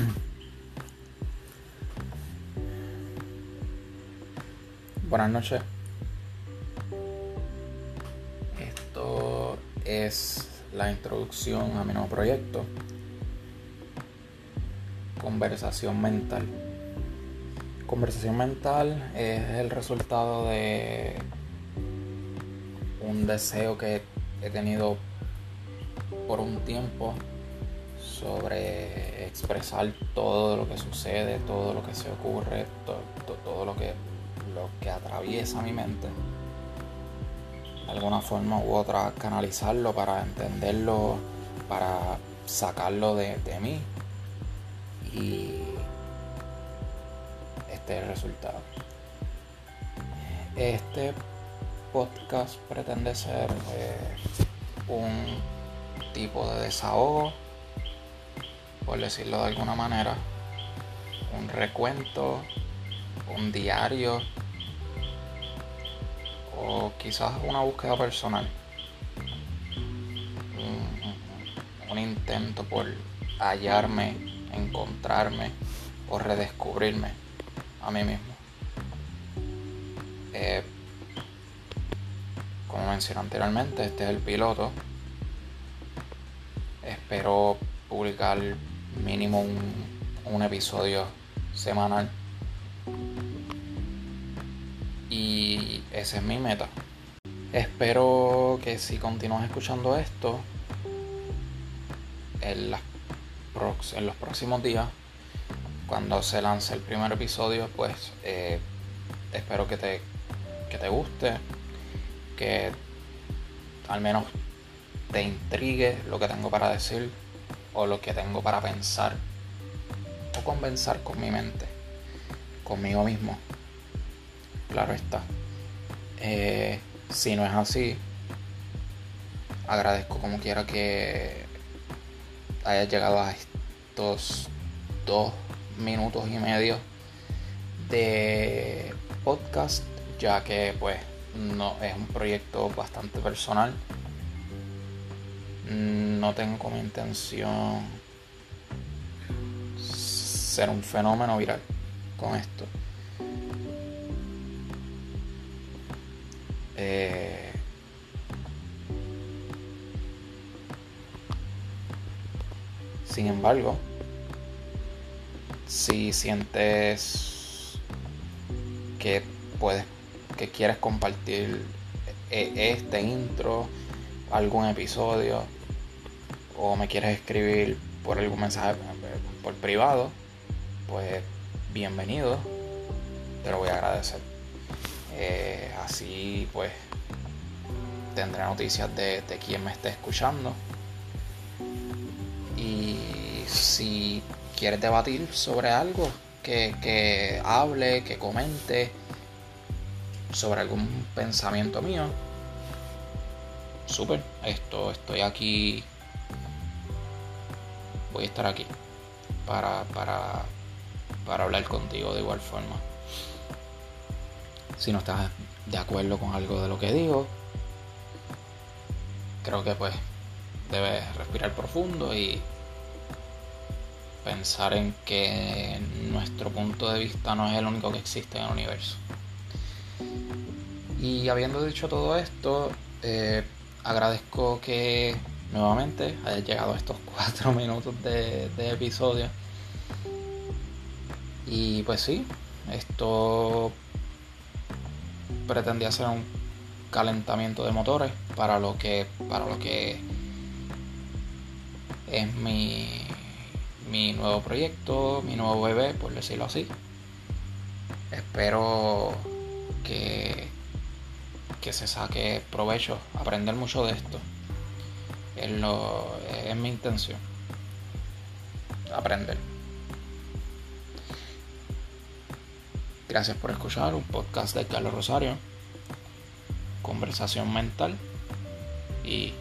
Buenas noches. Esto es la introducción a mi nuevo proyecto. Conversación mental. Conversación mental es el resultado de un deseo que he tenido por un tiempo sobre expresar todo lo que sucede, todo lo que se ocurre, todo, lo, que, lo que atraviesa mi mente. De alguna forma u otra canalizarlo para entenderlo, para sacarlo de, de mí. Y este es el resultado. Este podcast pretende ser eh, un tipo de desahogo por decirlo de alguna manera, un recuento, un diario o quizás una búsqueda personal. Un, intento por hallarme, encontrarme o redescubrirme a mí mismo. Eh, como mencioné anteriormente, este es el piloto. Espero publicar mínimo un, episodio semanal. Y esa es mi meta. Espero que si continúas escuchando esto, en, en los próximos días, cuando se lance el primer episodio, pues eh, espero que te, que te guste, que al menos te intrigue lo que tengo para decir o lo que tengo para pensar o convencer con mi mente, conmigo mismo. Claro está. Eh, si no es así, agradezco como quiera que hayas llegado a estos dos minutos y medio de podcast, ya que pues no es un proyecto bastante personal no tengo como intención ser un fenómeno viral con esto. Eh, sin embargo, si sientes que puedes, que quieres compartir e-, este intro, algún episodio, o me quieres escribir por algún mensaje por privado, pues bienvenido, te lo voy a agradecer. Eh, así pues tendré noticias de, de quien me esté escuchando. Y si quieres debatir sobre algo, que, que hable, que comente sobre algún pensamiento mío, súper, esto estoy aquí voy a estar aquí para, para, para hablar contigo de igual forma. Si no estás de acuerdo con algo de lo que digo, creo que pues debes respirar profundo y pensar en que nuestro punto de vista no es el único que existe en el universo. Y habiendo dicho todo esto, eh, agradezco que nuevamente hayas llegado a estos cuatro minutos de, episodio. Y pues sí, esto pretendía ser un calentamiento de motores para lo que para lo que es mi, mi nuevo proyecto, mi nuevo bebé, por decirlo así. Espero que, que se saque provecho, aprender mucho de esto es, mi intención. Aprender. Gracias por escuchar un podcast de Carlos Rosario. Conversación mental. Y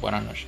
buenas noches.